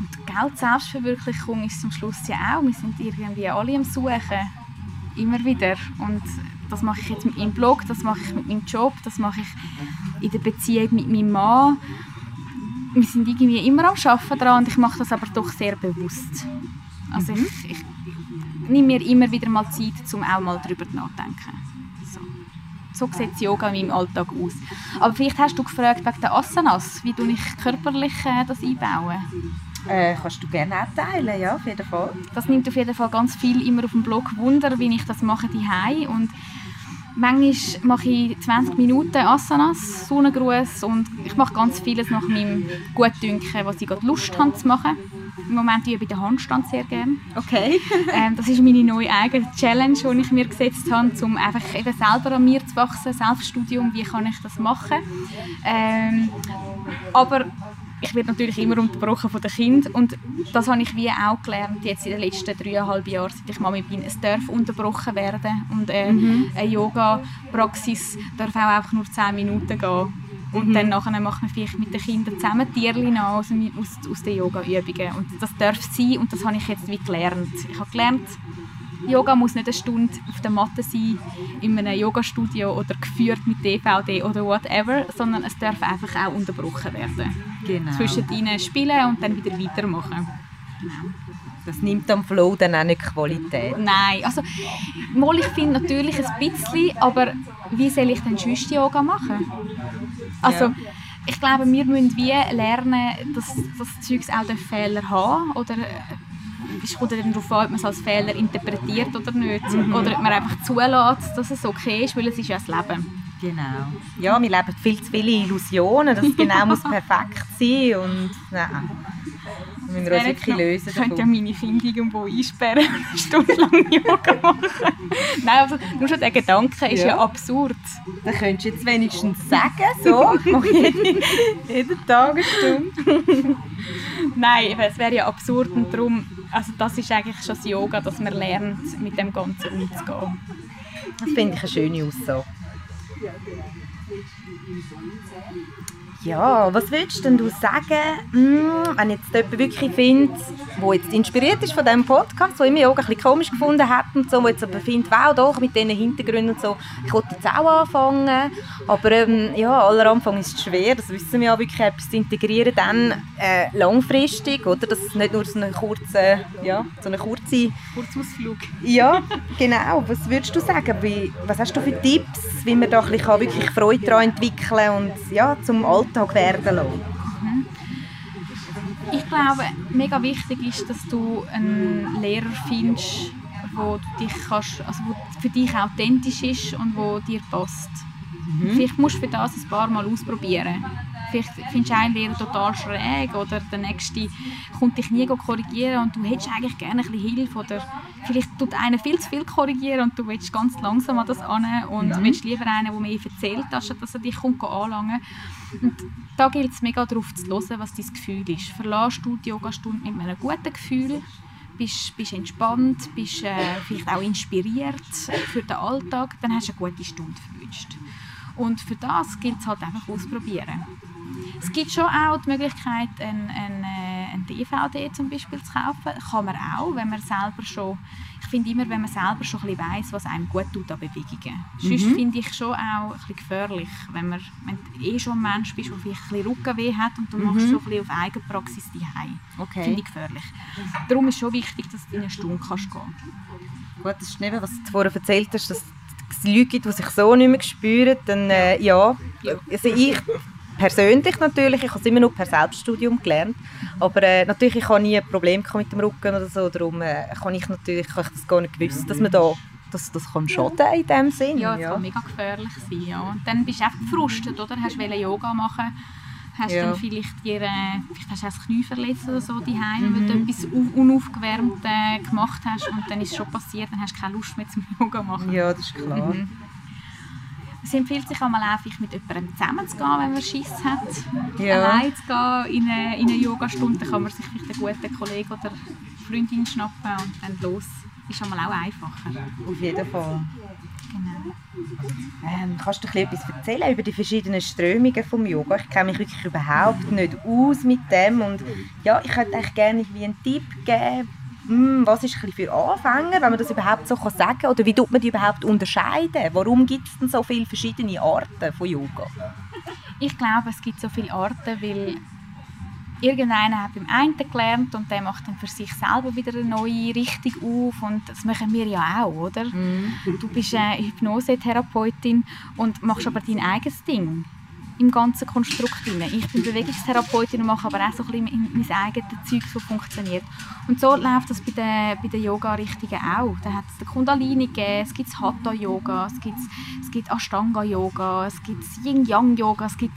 Und Geld Selbstverwirklichung ist zum Schluss ja auch, wir sind irgendwie alle am Suchen immer wieder. Und das mache ich jetzt mit meinem Blog, das mache ich mit meinem Job, das mache ich in der Beziehung mit meinem Mann. Wir sind irgendwie immer am Arbeiten dran und ich mache das aber doch sehr bewusst. Also mhm. ich, ich, nehme mir immer wieder mal Zeit, um auch mal darüber nachzudenken. So, so sieht Yoga in meinem Alltag aus. Aber vielleicht hast du gefragt wegen der Asanas, wie ich körperlich äh, das einbaue. Äh, kannst du gerne auch teilen, ja, auf jeden Fall. Das nimmt auf jeden Fall ganz viel immer auf dem Blog Wunder, wie ich das mache die und Manchmal mache ich 20 Minuten Asanas, Sonnengruß und ich mache ganz vieles nach meinem Gutdünken, was ich gerade Lust habe zu machen. Im Moment übe ich den Handstand sehr gerne. Okay. ähm, das ist meine neue eigene Challenge, die ich mir gesetzt habe, um einfach eben selber an mir zu wachsen, Selbststudium, wie kann ich das machen. Ähm, aber ich werde natürlich immer unterbrochen von den Kindern und das habe ich wie auch gelernt jetzt in den letzten dreieinhalb Jahren, seit ich Mami bin. Es darf unterbrochen werden und äh, mhm. eine Yoga-Praxis darf auch einfach nur zehn Minuten gehen. Und mhm. dann nachher macht man vielleicht mit den Kindern zusammen Tierchen aus, aus, aus den Yoga-Übungen. Und das darf sein und das habe ich jetzt wie gelernt. Ich habe gelernt, Yoga muss nicht eine Stunde auf der Matte sein, in einem Yogastudio oder geführt mit DVD oder whatever, sondern es darf einfach auch unterbrochen werden. Genau. Zwischen ihnen spielen und dann wieder weitermachen. Das nimmt am Flow dann auch nicht Qualität. Nein, also mal ich finde natürlich ein bisschen, aber wie soll ich denn sonst Yoga machen? Also ja. ich glaube, wir müssen wie lernen, dass das Zeugs auch den Fehler haben oder es kommt dann darauf an, ob man es als Fehler interpretiert oder nicht. Mhm. Oder ob man einfach zulässt, dass es okay ist, weil es ist ja das Leben. Genau. Ja, wir leben viel zu viele Illusionen, dass es genau muss perfekt sein und nein. Wir müssen uns wirklich lösen. Ich könnte ja meine Kinder irgendwo einsperren und eine Stunde lang Yoga machen. Nein, also nur schon der Gedanke ist ja, ja absurd. Dann könntest du jetzt wenigstens sagen, so, ich mache jeden, jeden Tag eine Stunde. Nein, es wäre ja absurd und darum, also das ist eigentlich schon das Yoga, dass man lernt, mit dem Ganzen umzugehen. Das finde ich eine schöne Aussage. Ja, was würdest denn du sagen, hm, wenn jetzt jemand wirklich findet, der jetzt inspiriert ist von diesem Podcast, der immer Yoga ein bisschen komisch gefunden hat und so, wo jetzt aber findet, wow, doch, mit diesen Hintergründen und so, ich wollte jetzt auch anfangen, aber ähm, ja, aller Anfang ist es schwer, das wissen wir ja wirklich, etwas zu integrieren, dann äh, langfristig, oder, dass es nicht nur so eine kurze, ja, so eine kurze... Kurzausflug. Ja, genau, was würdest du sagen, wie, was hast du für Tipps, wie man da ein bisschen wirklich Freude daran entwickeln und ja, zum Alltag Alltag werden lassen? Mhm. Ich glaube, mega wichtig ist, dass du einen Lehrer findest, wo du dich kannst, also wo für dich authentisch ist und wo dir passt. Mhm. Vielleicht musst du für das ein paar Mal ausprobieren. Vielleicht findest du einen Lehrer total schräg oder der nächste kommt dich nie korrigieren und du hättest eigentlich gerne ein bisschen Hilfe oder vielleicht tut einer viel zu viel korrigieren und du willst ganz langsam an das an und mhm. willst lieber einen, der mehr erzählt, anstatt dass er dich kommt anlangen und da gilt es mega darauf zu hören, was dein Gefühl ist. Verlässt du die Yogastunde mit einem guten Gefühl, bist, bist entspannt, bist äh, vielleicht auch inspiriert für den Alltag, dann hast du eine gute Stunde verwünscht. Und für das gilt es halt einfach ausprobieren. Es gibt schon auch die Möglichkeit, ein, ein, äh, DVD zum Beispiel zu kaufen. Kann man auch, wenn man selber schon, ich finde immer, wenn man selber schon ein weiss, was einem gut tut an Bewegungen. Mhm. Sonst finde ich schon auch ein bisschen gefährlich, wenn, man, wenn du eh schon ein Mensch bist, der vielleicht ein bisschen Rückenweh hat und du mhm. machst so ein bisschen auf Eigenpraxis daheim. Okay. Finde ich gefährlich. Darum ist es schon wichtig, dass du in eine Stunde kannst gehen kannst. Gut, das ist eben, was du vorher erzählt hast, dass es Leute gibt, die sich so nicht mehr spüren, dann äh, ja. Also ich persönlich natürlich, ich habe es immer nur per Selbststudium gelernt, aber äh, natürlich ich habe nie ein Problem mit dem Rücken oder so, darum äh, kann ich natürlich kann ich das gar nicht gewusst, dass man da dass das kann schaden in dem Sinn. Ja, das ja. kann mega gefährlich sein. Ja. Und dann bist du einfach gefrustet, oder? Hast du Yoga machen hast ja. dann vielleicht äh, vielleicht hast du das Knie verletzt oder so daheim, mhm. weil du etwas unaufgewärmt äh, gemacht hast und dann ist es schon passiert, dann hast du keine Lust mehr zum Yoga machen. Ja, das ist klar. Mhm. Es empfiehlt sich einmal einfach mit jemandem zusammen zu gehen, wenn man Schiss hat. Ja. Allein zu gehen in eine, in eine Yogastunde, kann man sich vielleicht einen guten Kollegen oder Freundin schnappen und dann los. Ist einmal auch einfacher. Auf jeden Fall. Genau. Ähm, kannst du etwas erzählen über die verschiedenen Strömungen vom Yoga? Ich kenne mich wirklich überhaupt nicht aus mit dem und ja, ich hätte eigentlich gerne einen Tipp geben, was ist für Anfänger, wenn man das überhaupt so sagen kann? Oder wie tut man die überhaupt unterscheiden? Warum gibt es denn so viele verschiedene Arten von Yoga? Ich glaube, es gibt so viele Arten, weil irgendeiner hat beim einen gelernt und der macht dann für sich selber wieder eine neue Richtung auf und das machen wir ja auch, oder? Mm. Du bist eine Hypnosetherapeutin und machst aber dein eigenes Ding im ganzen Konstrukt drin. Ich bin Bewegungstherapeutin und mache aber auch so ein bisschen mein eigenes Zeug, so funktioniert. Und so läuft das bei den, bei den Yoga-Richtungen auch. Da hat es den Kundalini gegeben, es gibt Hatha-Yoga, es gibt, es gibt Ashtanga-Yoga, es gibt Yin-Yang-Yoga, es gibt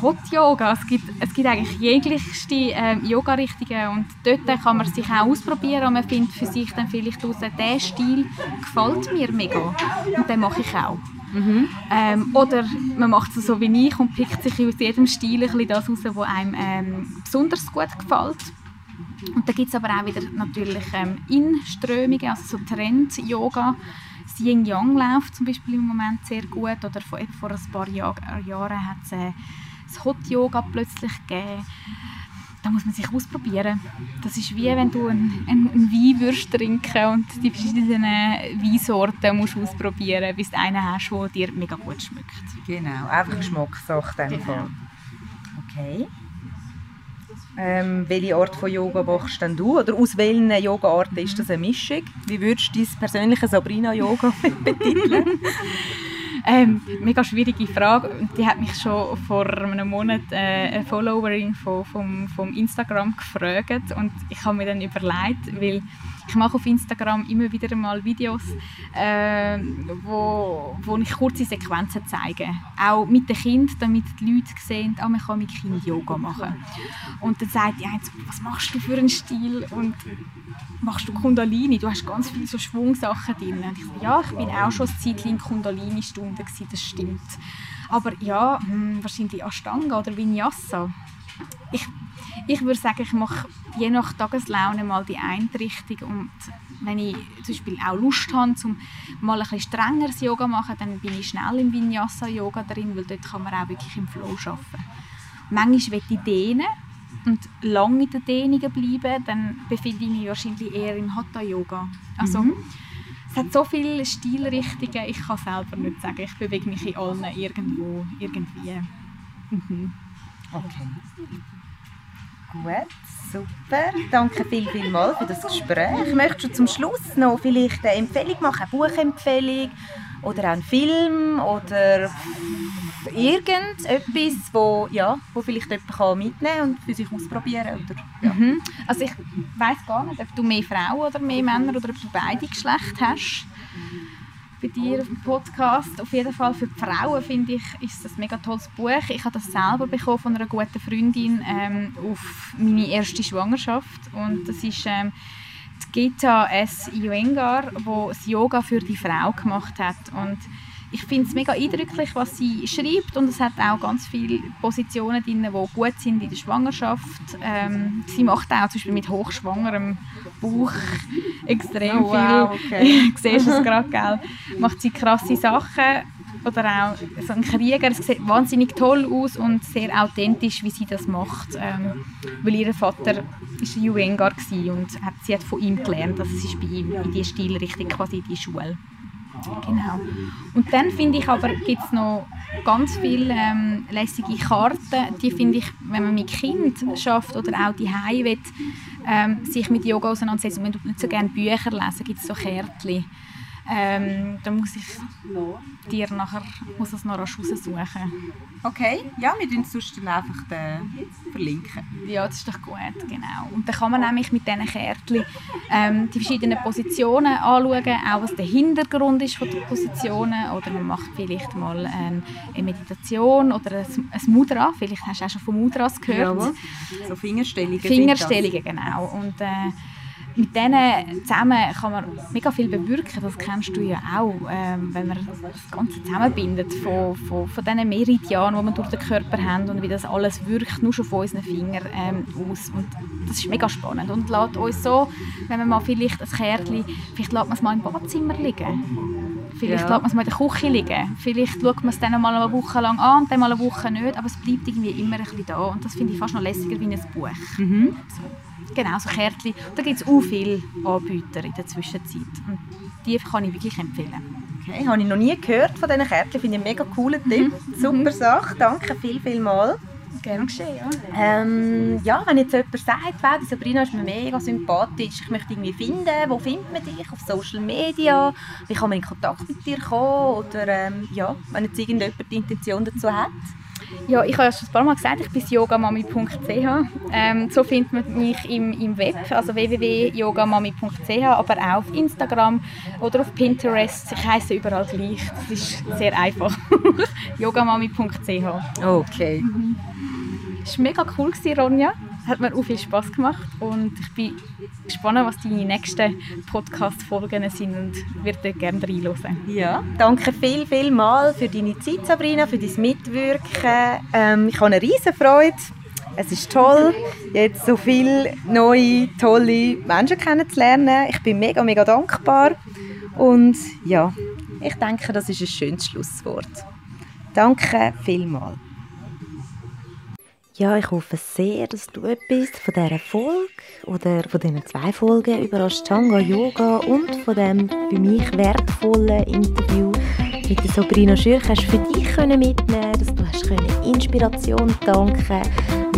Hot-Yoga, es gibt, es gibt eigentlich jeglichste ähm, Yoga-Richtungen und dort kann man sich auch ausprobieren und man findet für sich dann vielleicht heraus, der Stil gefällt mir mega und den mache ich auch. Mhm. Ähm, oder man macht es so wie ich und pickt sich aus jedem Stil ein das raus, was einem ähm, besonders gut gefällt. Und da gibt es aber auch wieder natürlich ähm, In-Strömungen, also so Trend-Yoga. Das Yin-Yang läuft zum Beispiel im Moment sehr gut. Oder vor, vor ein paar Jahr, Jahren hat es äh, das Hot-Yoga plötzlich gegeben da muss man sich ausprobieren. Das ist wie wenn du einen, einen, einen Wein würdest trinken und die verschiedenen Weinsorten musst ausprobieren, bis du einen hast, der dir mega gut schmeckt. Genau, einfach Geschmackssache in genau. Fall. Okay. Ähm, welche Art von Yoga machst denn du? Oder aus welchen Yoga-Arten ist das eine Mischung? Wie würdest du dein persönliche Sabrina-Yoga betiteln? Ähm, mega schwierige Frage. Die hat mich schon vor einem Monat äh, eine Followerin von, vom, vom Instagram gefragt und ich habe mir dann überlegt, weil ich mache auf Instagram immer wieder mal Videos, äh, wo, wo ich kurze Sequenzen zeige. Auch mit den Kindern, damit die Leute sehen, ah, man kann mit Kind Yoga machen. Und dann sagt die eine, was machst du für einen Stil? Und machst du Kundalini? Du hast ganz viele so Schwungsachen drin. Und ich so, ja, ich bin auch schon ein Zeit in Kundalini-Stunden das stimmt. Aber ja, hm, wahrscheinlich Ashtanga oder Vinyasa. Ich, ich würde sagen, ich mache je nach Tageslaune mal die eine Richtung und wenn ich zum Beispiel auch Lust habe, zum mal ein bisschen strengeres Yoga machen, dann bin ich schnell im Vinyasa-Yoga drin, weil dort kann man auch wirklich im Flow arbeiten. Manchmal will ich dehnen und lange in den Dehnungen bleiben, dann befinde ich mich wahrscheinlich eher im Hatha-Yoga. Also, mhm. Es hat so viele Stilrichtungen, ich kann selber nicht sagen. Ich bewege mich in allen irgendwo, irgendwie. Mhm. Okay. Gut, super. Danke viel, viel mal für das Gespräch. Möchtest du zum Schluss noch vielleicht eine Empfehlung machen, eine Buchempfehlung oder einen Film oder irgendetwas, wo, ja, wo vielleicht jemand mitnehmen kann und für sich ausprobieren oder, ja. mhm. Also ich weiß gar nicht, ob du mehr Frauen oder mehr Männer oder ob du beide Geschlechter hast bei dir auf dem Podcast. Auf jeden Fall für die Frauen finde ich, ist das ein mega tolles Buch. Ich habe das selber bekommen von einer guten Freundin ähm, auf meine erste Schwangerschaft und das ist ähm, die Gita S. Iyengar, die das Yoga für die Frau gemacht hat und ich finde es mega eindrücklich, was sie schreibt und es hat auch ganz viele Positionen drin, die gut sind in der Schwangerschaft. Ähm, sie macht auch zum Beispiel mit hochschwangerem Bauch extrem oh, wow, viel. Okay. du siehst es gerade, gell? Macht sie krasse Sachen oder auch so ein Krieger. Es sieht wahnsinnig toll aus und sehr authentisch, wie sie das macht. Ähm, weil ihr Vater war Juengar und hat, sie hat von ihm gelernt, dass es ist bei ihm in die Stilrichtung quasi in die Schule. Genau. Und dann finde ich aber, gibt es noch ganz viele ähm, lässige Karten, die finde ich, wenn man mit Kind schafft oder auch die will, ähm, sich mit Yoga auseinandersetzen und nicht so gerne Bücher lesen, gibt es so Kärtchen ähm, dann muss ich dir nachher muss es noch rasch raussuchen. Okay, ja, wir tun sonst dann einfach den verlinken. Ja, das ist doch gut, genau. Und dann kann man nämlich mit diesen Kärtchen ähm, die verschiedenen Positionen anschauen, auch was der Hintergrund ist von den Positionen oder man macht vielleicht mal ähm, eine Meditation oder ein, ein Mudra, vielleicht hast du auch schon von Mudras gehört. Ja, so Fingerstellungen. Fingerstellungen, genau. Und, äh, mit denen zusammen kann man mega viel bewirken. Das kennst du ja auch, ähm, wenn man das Ganze zusammenbindet von, von, von diesen Meridianen, die wir durch den Körper haben und wie das alles wirkt, nur schon von unseren Fingern ähm, aus. Und das ist mega spannend und lässt uns so, wenn man mal vielleicht ein Kärtchen, vielleicht lässt man es mal im Badzimmer liegen. Vielleicht ja. lässt man es mal in der Küche liegen. Vielleicht schaut man es dann mal eine Woche lang an und dann mal eine Woche nicht, aber es bleibt irgendwie immer ein bisschen da und das finde ich fast noch lässiger wie ein Buch. Mhm. So. Genau, so Kärtchen. Da gibt es auch viele Anbieter in der Zwischenzeit. Und die kann ich wirklich empfehlen. Okay, habe ich noch nie gehört von diesen Kärtchen. Finde ich einen mega coolen Tipp. Mhm. Super Sache. Danke viel, viel mal. Gerne geschehen, ja. Ähm, ja, wenn jetzt jemand sagt, wow, die Sabrina ist mir mega sympathisch, ich möchte irgendwie finden, wo findet man dich? Auf Social Media? Wie kann man in Kontakt mit dir kommen? Oder ähm, ja, wenn jetzt irgendjemand die Intention dazu hat? Ja, ich habe es schon ein paar Mal gesagt, ich bin yogamami.ch. Ähm, so findet man mich im, im Web, also www.yogamami.ch, aber auch auf Instagram oder auf Pinterest. Ich heiße überall gleich. Das ist sehr einfach. yogamami.ch. Okay. Mhm. Es war mega cool, Ronja hat mir auch viel Spass gemacht und ich bin gespannt, was deine nächsten Podcast-Folgen sind und würde gerne reinhören. Ja, danke viel, viel mal für deine Zeit, Sabrina, für dein Mitwirken. Ähm, ich habe eine riesen Freude. Es ist toll, jetzt so viele neue, tolle Menschen kennenzulernen. Ich bin mega, mega dankbar. Und ja, ich denke, das ist ein schönes Schlusswort. Danke vielmals. Ja, ich hoffe sehr, dass du etwas von dieser Folge oder von diesen zwei Folgen über Ashtanga Yoga und von dem für mich wertvollen Interview mit der Sabrina Schürch hast für dich können mitnehmen dass du hast können Inspiration tanken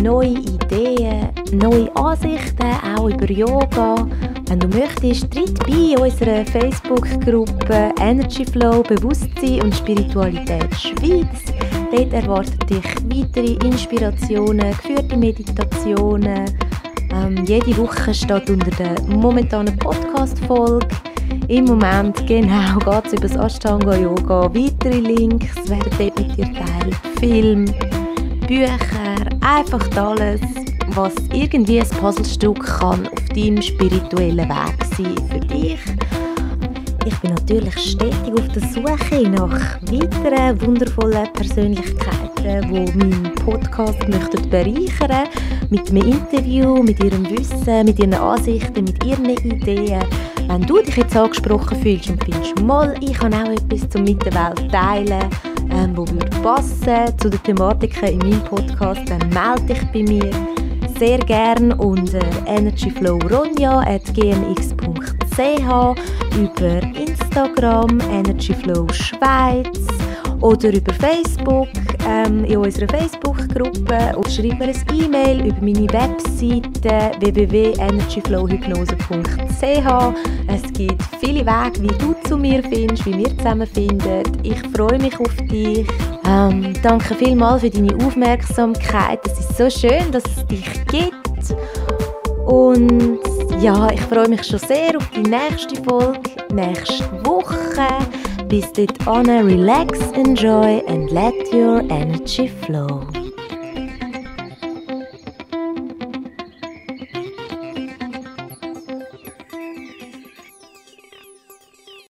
neue Ideen, neue Ansichten auch über Yoga. Wenn du möchtest, tritt bei unserer Facebook-Gruppe Energy Flow Bewusstsein und Spiritualität Schweiz. Dort erwarten dich weitere Inspirationen, geführte Meditationen. Ähm, jede Woche steht unter der momentanen Podcast-Folge. Im Moment genau geht es über das Ashtanga Yoga. Weitere Links werden dort mit dir teilt. Film, Bücher, einfach alles, was irgendwie ein Puzzlestück kann auf deinem spirituellen Weg sein für dich ich bin natürlich stetig auf der Suche nach weiteren wundervollen Persönlichkeiten, die meinen Podcast möchten bereichern mit einem Interview, mit ihrem Wissen, mit ihren Ansichten, mit ihren Ideen. Wenn du dich jetzt angesprochen fühlst und findest, mal, ich kann auch etwas zum mit der Welt teilen, ähm, wo würde passen zu den Thematiken in meinem Podcast, dann melde dich bei mir sehr gern unter energyflowronja.gmx.ch über Instagram Energyflow Schweiz oder über Facebook ähm, in unserer Facebook-Gruppe oder schreib mir ein E-Mail über meine Webseite www.energyflowhypnose.ch. Es gibt viele Wege, wie du zu mir findest, wie wir zusammen finden. Ich freue mich auf dich. Ähm, danke vielmals für deine Aufmerksamkeit. Es ist so schön, dass es dich gibt. Und ja, ich freue mich schon sehr auf die nächste Folge, nächste Woche. Bis dahin, relax, enjoy and let your energy flow.